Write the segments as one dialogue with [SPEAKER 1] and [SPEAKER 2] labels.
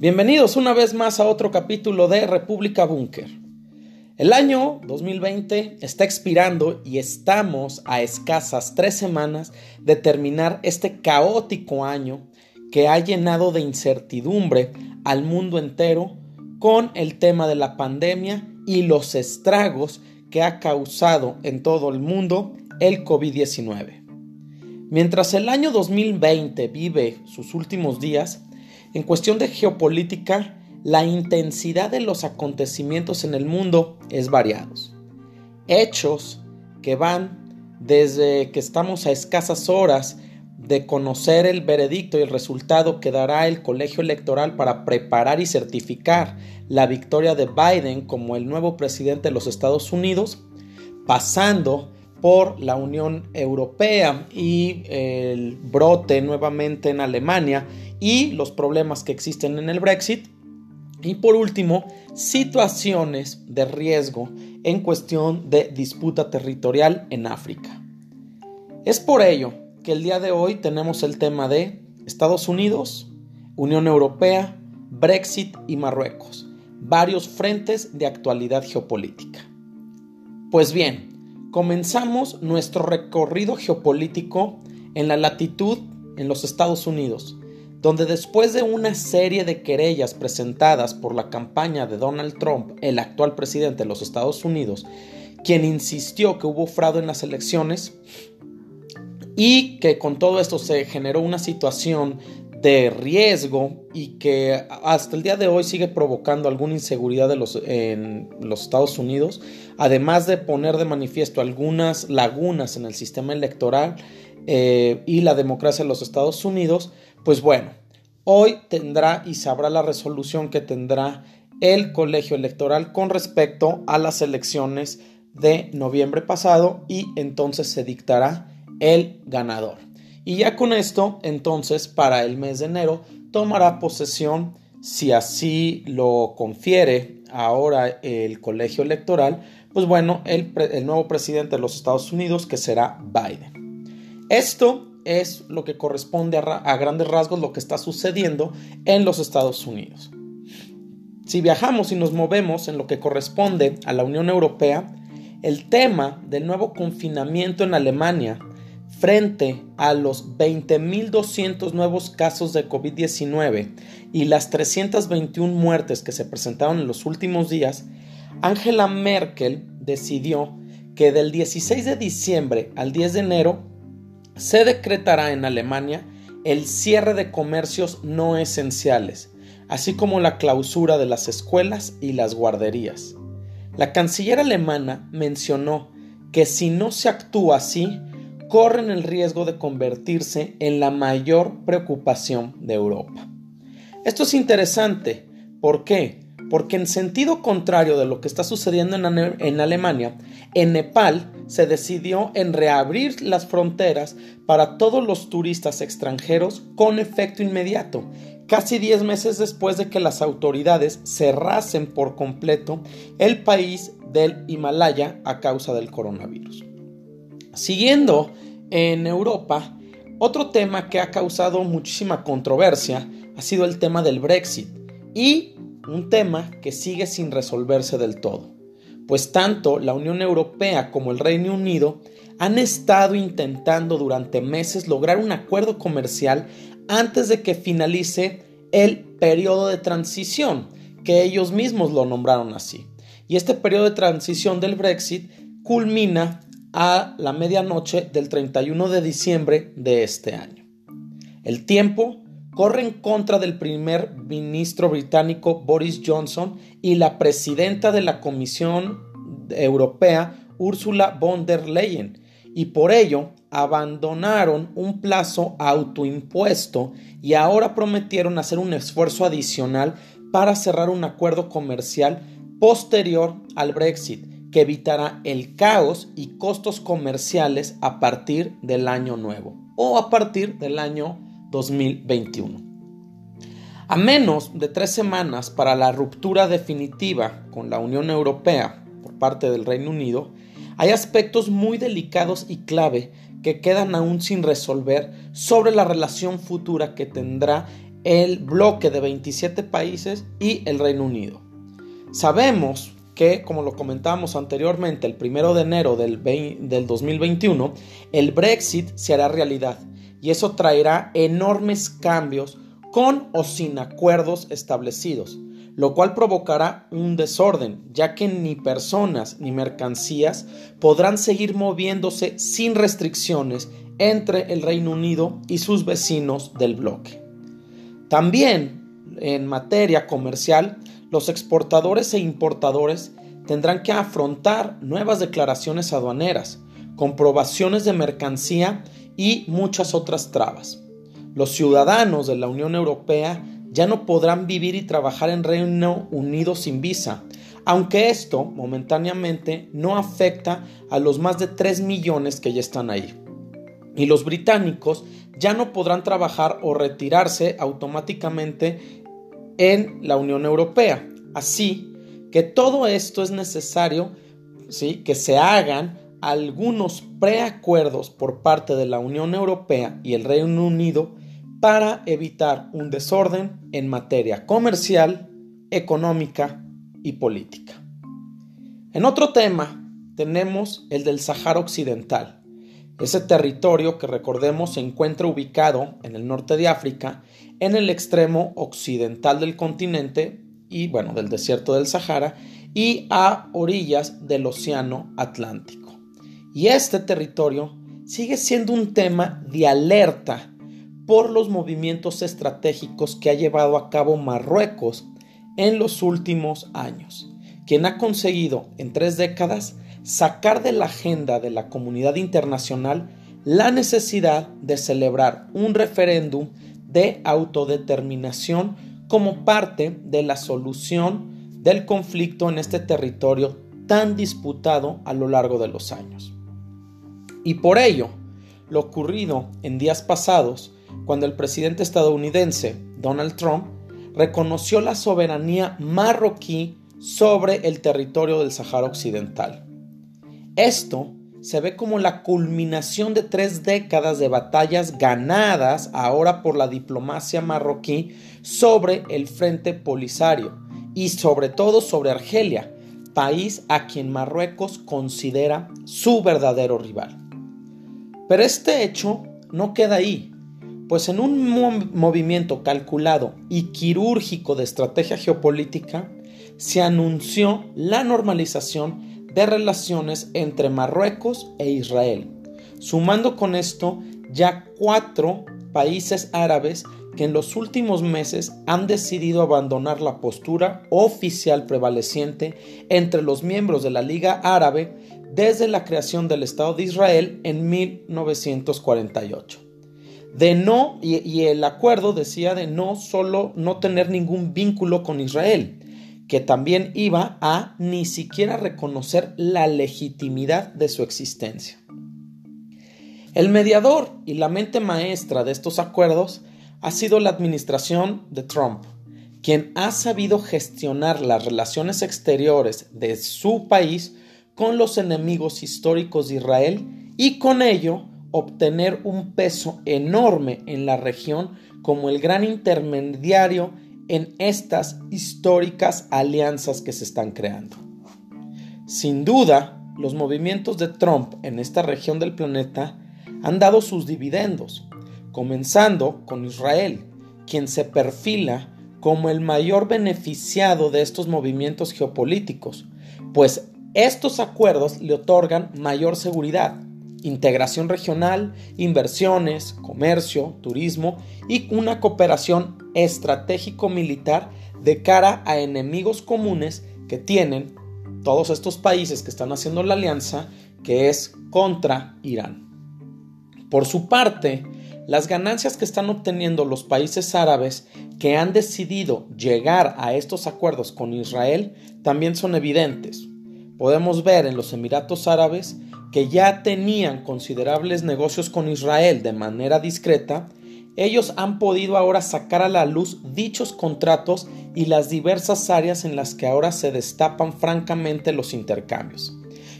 [SPEAKER 1] Bienvenidos una vez más a otro capítulo de República Búnker. El año 2020 está expirando y estamos a escasas tres semanas de terminar este caótico año que ha llenado de incertidumbre al mundo entero con el tema de la pandemia y los estragos que ha causado en todo el mundo el COVID-19. Mientras el año 2020 vive sus últimos días, en cuestión de geopolítica, la intensidad de los acontecimientos en el mundo es variados. Hechos que van desde que estamos a escasas horas de conocer el veredicto y el resultado que dará el colegio electoral para preparar y certificar la victoria de Biden como el nuevo presidente de los Estados Unidos, pasando por la Unión Europea y el brote nuevamente en Alemania y los problemas que existen en el Brexit. Y por último, situaciones de riesgo en cuestión de disputa territorial en África. Es por ello que el día de hoy tenemos el tema de Estados Unidos, Unión Europea, Brexit y Marruecos, varios frentes de actualidad geopolítica. Pues bien, comenzamos nuestro recorrido geopolítico en la latitud en los Estados Unidos, donde después de una serie de querellas presentadas por la campaña de Donald Trump, el actual presidente de los Estados Unidos, quien insistió que hubo fraude en las elecciones y que con todo esto se generó una situación de riesgo y que hasta el día de hoy sigue provocando alguna inseguridad en los Estados Unidos, además de poner de manifiesto algunas lagunas en el sistema electoral eh, y la democracia en los Estados Unidos, pues bueno, hoy tendrá y sabrá la resolución que tendrá el colegio electoral con respecto a las elecciones de noviembre pasado y entonces se dictará el ganador. Y ya con esto, entonces, para el mes de enero, tomará posesión, si así lo confiere ahora el colegio electoral, pues bueno, el, nuevo presidente de los Estados Unidos, que será Biden. Esto es lo que corresponde a, grandes rasgos lo que está sucediendo en los Estados Unidos. Si viajamos y nos movemos en lo que corresponde a la Unión Europea, el tema del nuevo confinamiento en Alemania frente a los 20.200 nuevos casos de COVID-19 y las 321 muertes que se presentaron en los últimos días, Angela Merkel decidió que del 16 de diciembre al 10 de enero se decretará en Alemania el cierre de comercios no esenciales, así como la clausura de las escuelas y las guarderías. La canciller alemana mencionó que si no se actúa así, corren el riesgo de convertirse en la mayor preocupación de Europa. Esto es interesante. ¿Por qué? Porque en sentido contrario de lo que está sucediendo en, Alemania, en Nepal se decidió en reabrir las fronteras para todos los turistas extranjeros con efecto inmediato, casi 10 meses después de que las autoridades cerrasen por completo el país del Himalaya a causa del coronavirus. Siguiendo en Europa, otro tema que ha causado muchísima controversia ha sido el tema del Brexit y un tema que sigue sin resolverse del todo, pues tanto la Unión Europea como el Reino Unido han estado intentando durante meses lograr un acuerdo comercial antes de que finalice el periodo de transición, que ellos mismos lo nombraron así. Y este periodo de transición del Brexit culmina a la medianoche del 31 de diciembre de este año. El tiempo corre en contra del primer ministro británico Boris Johnson y la presidenta de la Comisión Europea Ursula von der Leyen, y por ello abandonaron un plazo autoimpuesto y ahora prometieron hacer un esfuerzo adicional para cerrar un acuerdo comercial posterior al Brexit que evitará el caos y costos comerciales a partir del año nuevo o a partir del año 2021. A menos de tres semanas para la ruptura definitiva con la Unión Europea por parte del Reino Unido, hay aspectos muy delicados y clave que quedan aún sin resolver sobre la relación futura que tendrá el bloque de 27 países y el Reino Unido. Sabemos que, como lo comentábamos anteriormente, el primero de enero del, del 2021, el Brexit se hará realidad y eso traerá enormes cambios con o sin acuerdos establecidos, lo cual provocará un desorden, ya que ni personas ni mercancías podrán seguir moviéndose sin restricciones entre el Reino Unido y sus vecinos del bloque. También, en materia comercial, los exportadores e importadores tendrán que afrontar nuevas declaraciones aduaneras, comprobaciones de mercancía y muchas otras trabas. Los ciudadanos de la Unión Europea ya no podrán vivir y trabajar en Reino Unido sin visa, aunque esto momentáneamente no afecta a los más de 3 millones que ya están ahí. Y los británicos ya no podrán trabajar o retirarse automáticamente en la Unión Europea. Así que todo esto es necesario ¿sí? que se hagan algunos preacuerdos por parte de la Unión Europea y el Reino Unido para evitar un desorden en materia comercial, económica y política. En otro tema tenemos el del Sahara Occidental. Ese territorio que recordemos se encuentra ubicado en el norte de África, en el extremo occidental del continente y bueno, del desierto del Sahara y a orillas del Océano Atlántico. Y este territorio sigue siendo un tema de alerta por los movimientos estratégicos que ha llevado a cabo Marruecos en los últimos años, quien ha conseguido en tres décadas sacar de la agenda de la comunidad internacional la necesidad de celebrar un referéndum de autodeterminación como parte de la solución del conflicto en este territorio tan disputado a lo largo de los años. Y por ello, lo ocurrido en días pasados cuando el presidente estadounidense Donald Trump reconoció la soberanía marroquí sobre el territorio del Sahara Occidental. Esto se ve como la culminación de tres décadas de batallas ganadas ahora por la diplomacia marroquí sobre el Frente Polisario y sobre todo sobre Argelia, país a quien Marruecos considera su verdadero rival. Pero este hecho no queda ahí pues en un movimiento calculado y quirúrgico de estrategia geopolítica, se anunció la normalización de relaciones entre Marruecos e Israel, sumando con esto ya cuatro países árabes que en los últimos meses han decidido abandonar la postura oficial prevaleciente entre los miembros de la Liga Árabe desde la creación del Estado de Israel en 1948 de no, y, el acuerdo decía de no solo no tener ningún vínculo con Israel, que también iba a ni siquiera reconocer la legitimidad de su existencia. El mediador y la mente maestra de estos acuerdos ha sido la administración de Trump, quien ha sabido gestionar las relaciones exteriores de su país con los enemigos históricos de Israel y con ello obtener un peso enorme en la región como el gran intermediario en estas históricas alianzas que se están creando. Sin duda, los movimientos de Trump en esta región del planeta han dado sus dividendos, comenzando con Israel, quien se perfila como el mayor beneficiado de estos movimientos geopolíticos, pues estos acuerdos le otorgan mayor seguridad, integración regional, inversiones, comercio, turismo y una cooperación estratégico-militar de cara a enemigos comunes que tienen todos estos países que están haciendo la alianza, que es contra Irán. Por su parte, las ganancias que están obteniendo los países árabes que han decidido llegar a estos acuerdos con Israel también son evidentes. Podemos ver en los Emiratos Árabes que ya tenían considerables negocios con Israel de manera discreta, ellos han podido ahora sacar a la luz dichos contratos y las diversas áreas en las que ahora se destapan francamente los intercambios,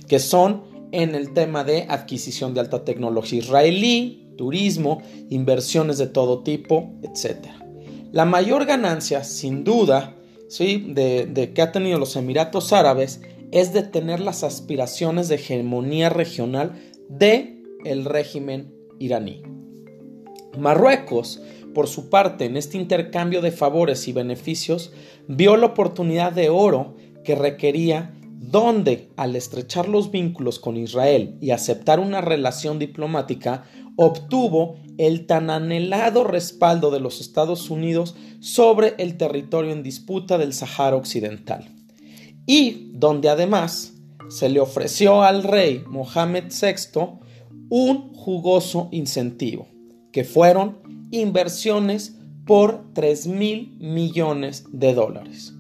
[SPEAKER 1] que son en el tema de adquisición de alta tecnología israelí, turismo, inversiones de todo tipo, etc. La mayor ganancia, sin duda, ¿sí? de, de que ha tenido los Emiratos Árabes es de tener las aspiraciones de hegemonía regional de el régimen iraní. Marruecos, por su parte, en este intercambio de favores y beneficios, vio la oportunidad de oro que requería donde, al estrechar los vínculos con Israel y aceptar una relación diplomática, obtuvo el tan anhelado respaldo de los Estados Unidos sobre el territorio en disputa del Sahara Occidental, y donde además se le ofreció al rey Mohammed VI un jugoso incentivo, que fueron inversiones por 3 mil millones de dólares.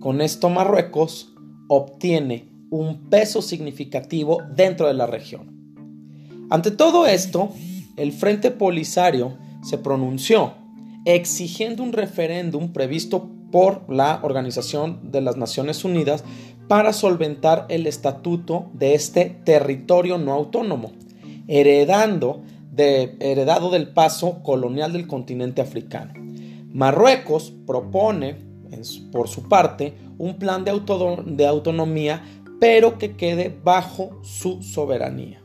[SPEAKER 1] Con esto Marruecos obtiene un peso significativo dentro de la región. Ante todo esto, el Frente Polisario se pronunció exigiendo un referéndum previsto por la Organización de las Naciones Unidas para solventar el estatuto de este territorio no autónomo, heredando heredado del paso colonial del continente africano. Marruecos propone, por su parte, un plan de, de autonomía, pero que quede bajo su soberanía.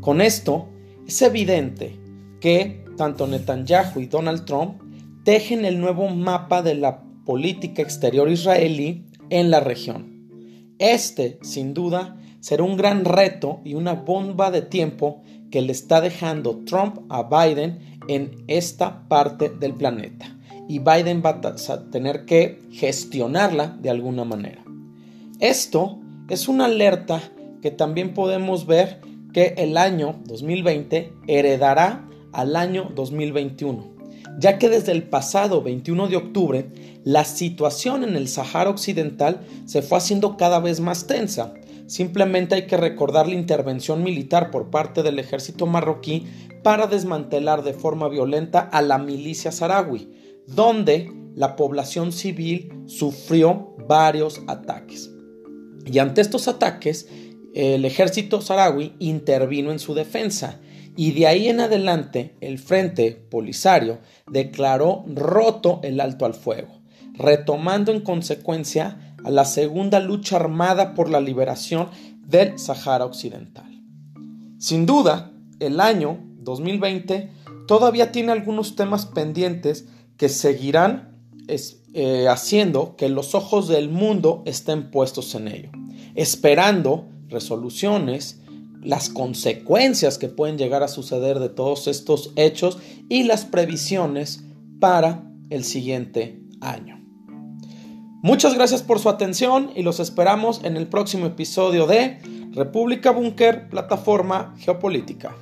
[SPEAKER 1] Con esto, es evidente que tanto Netanyahu y Donald Trump tejen el nuevo mapa de la política exterior israelí en la región. Este, sin duda, será un gran reto y una bomba de tiempo que le está dejando Trump a Biden en esta parte del planeta. Y Biden va a tener que gestionarla de alguna manera. Esto es una alerta que también podemos ver que el año 2020 heredará al año 2021 ya que desde el pasado 21 de octubre la situación en el Sahara Occidental se fue haciendo cada vez más tensa. Simplemente hay que recordar la intervención militar por parte del ejército marroquí para desmantelar de forma violenta a la milicia saharaui, donde la población civil sufrió varios ataques. Y ante estos ataques, el ejército saharaui intervino en su defensa y de ahí en adelante el Frente Polisario declaró roto el alto al fuego, retomando en consecuencia a la segunda lucha armada por la liberación del Sahara Occidental. Sin duda, el año 2020 todavía tiene algunos temas pendientes que seguirán eh, haciendo que los ojos del mundo estén puestos en ello, esperando resoluciones las consecuencias que pueden llegar a suceder de todos estos hechos y las previsiones para el siguiente año. Muchas gracias por su atención y los esperamos en el próximo episodio de República Búnker, plataforma geopolítica.